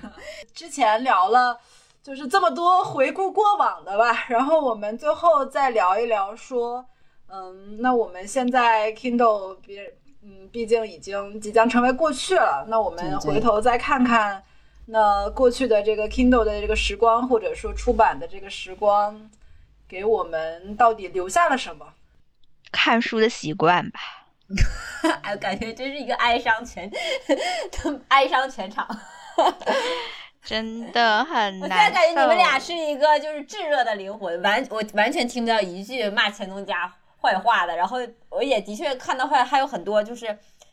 之前聊了就是这么多回顾过往的吧，然后我们最后再聊一聊说，嗯，那我们现在 Kindle 别，嗯，毕竟已经即将成为过去了，那我们回头再看看，那过去的这个 Kindle 的这个时光，或者说出版的这个时光，给我们到底留下了什么？看书的习惯吧，哎，感觉真是一个哀伤全，哀伤全场。真的很难我现在。感觉你们俩是一个就是炙热的灵魂，完我完全听不到一句骂钱东家坏话的。然后我也的确看到还还有很多就是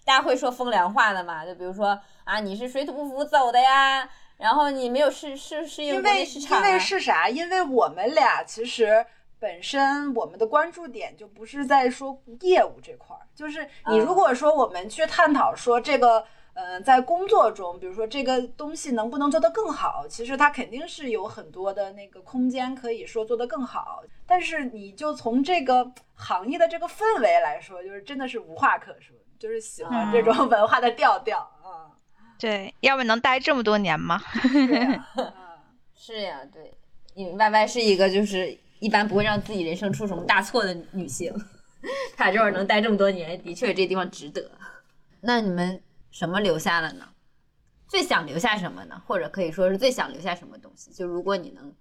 大家会说风凉话的嘛，就比如说啊你是水土不服走的呀，然后你没有适适适应因为国内市场、因啊。为是啥？因为我们俩其实本身我们的关注点就不是在说业务这块儿，就是你如果说我们去探讨说这个。嗯，在工作中，比如说这个东西能不能做得更好，其实它肯定是有很多的那个空间可以说做得更好。但是你就从这个行业的这个氛围来说，就是真的是无话可说，就是喜欢这种文化的调调啊。对，要不能待这么多年吗？是呀，嗯 是呀，对，因为 Y Y 是一个就是一般不会让自己人生出什么大错的女性，她这儿能待这么多年，的确这地方值得。那你们什么留下了呢？最想留下什么呢？或者可以说是最想留下什么东西？就如果你能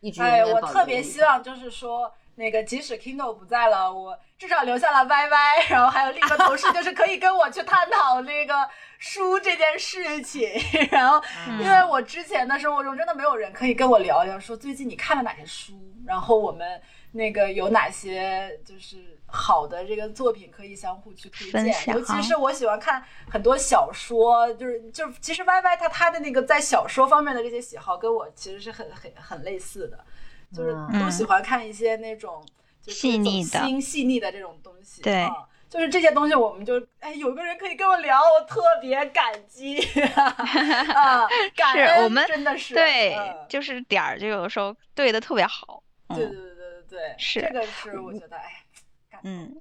一直永哎，我特别希望就是说，那个即使 Kindle 不在了，我至少留下了 YY，然后还有另一个同事，就是可以跟我去探讨那个书这件事情。然后，因为我之前的生活中真的没有人可以跟我聊聊，说最近你看了哪些书，然后我们那个有哪些就是好的这个作品可以相互去推荐。尤其是我喜欢看很多小说，就是就是其实 YY 他他的那个在小说方面的这些喜好跟我其实是很很很类似的。就是都喜欢看一些那种就是细腻的走心细腻的这种东西。对啊就是这些东西，我们就哎，有个人可以跟我聊，我特别感激 啊，感是恩我们真的是对嗯，就是点儿就有的时候对的特别好。嗯对对对对是这个是我觉得哎，感动嗯，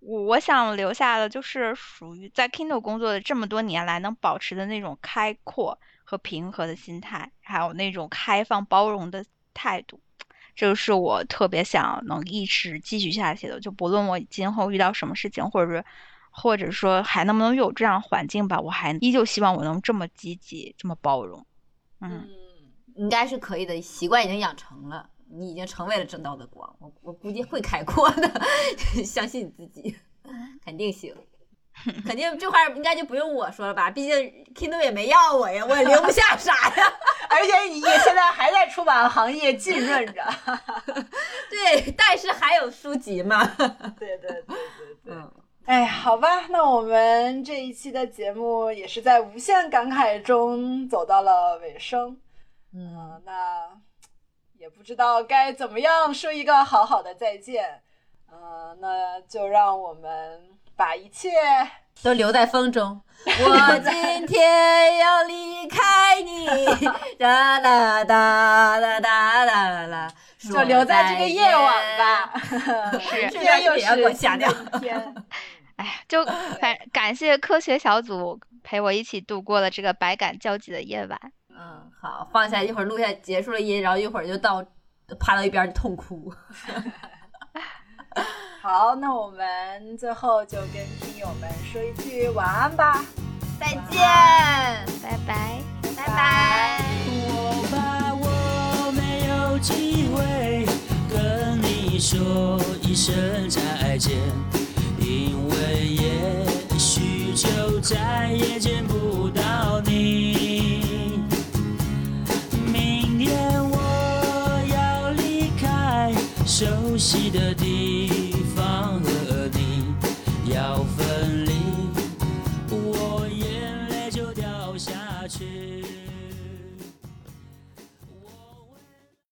我我想留下的就是属于在 Kindle 工作的这么多年来能保持的那种开阔和平和的心态，还有那种开放包容的态度。这个是我特别想能一直继续下去的，就不论我今后遇到什么事情，或者是或者说还能不能有这样环境吧，我还依旧希望我能这么积极，这么包容。嗯，嗯，应该是可以的，习惯已经养成了，你已经成为了正道的光。我我估计会开阔的，相信你自己，肯定行。肯定这话应该就不用我说了吧，毕竟 Kindle 也没要我呀，我也留不下啥呀。而且你也现在还在出版行业浸润着，对，但是还有书籍嘛。对对对对对。嗯，哎，好吧，那我们这一期的节目也是在无限感慨中走到了尾声。嗯，那也不知道该怎么样说一个好好的再见。嗯，那就让我们把一切都留在风中。我今天要离开你，哒哒哒哒哒哒啦，就留在这个夜晚吧。是今天又别给我是吓掉一天。哎呀，就反感谢科学小组陪我一起度过了这个百感交集的夜晚。嗯，好，放下，一会儿录下结束了音，然后一会儿就到趴到一边儿痛哭。好，那我们最后就跟听友们说一句晚安吧。再见，拜拜。拜拜。我怕我没有机会跟你说一声再见，因为也许就再也见不到你。熟悉的地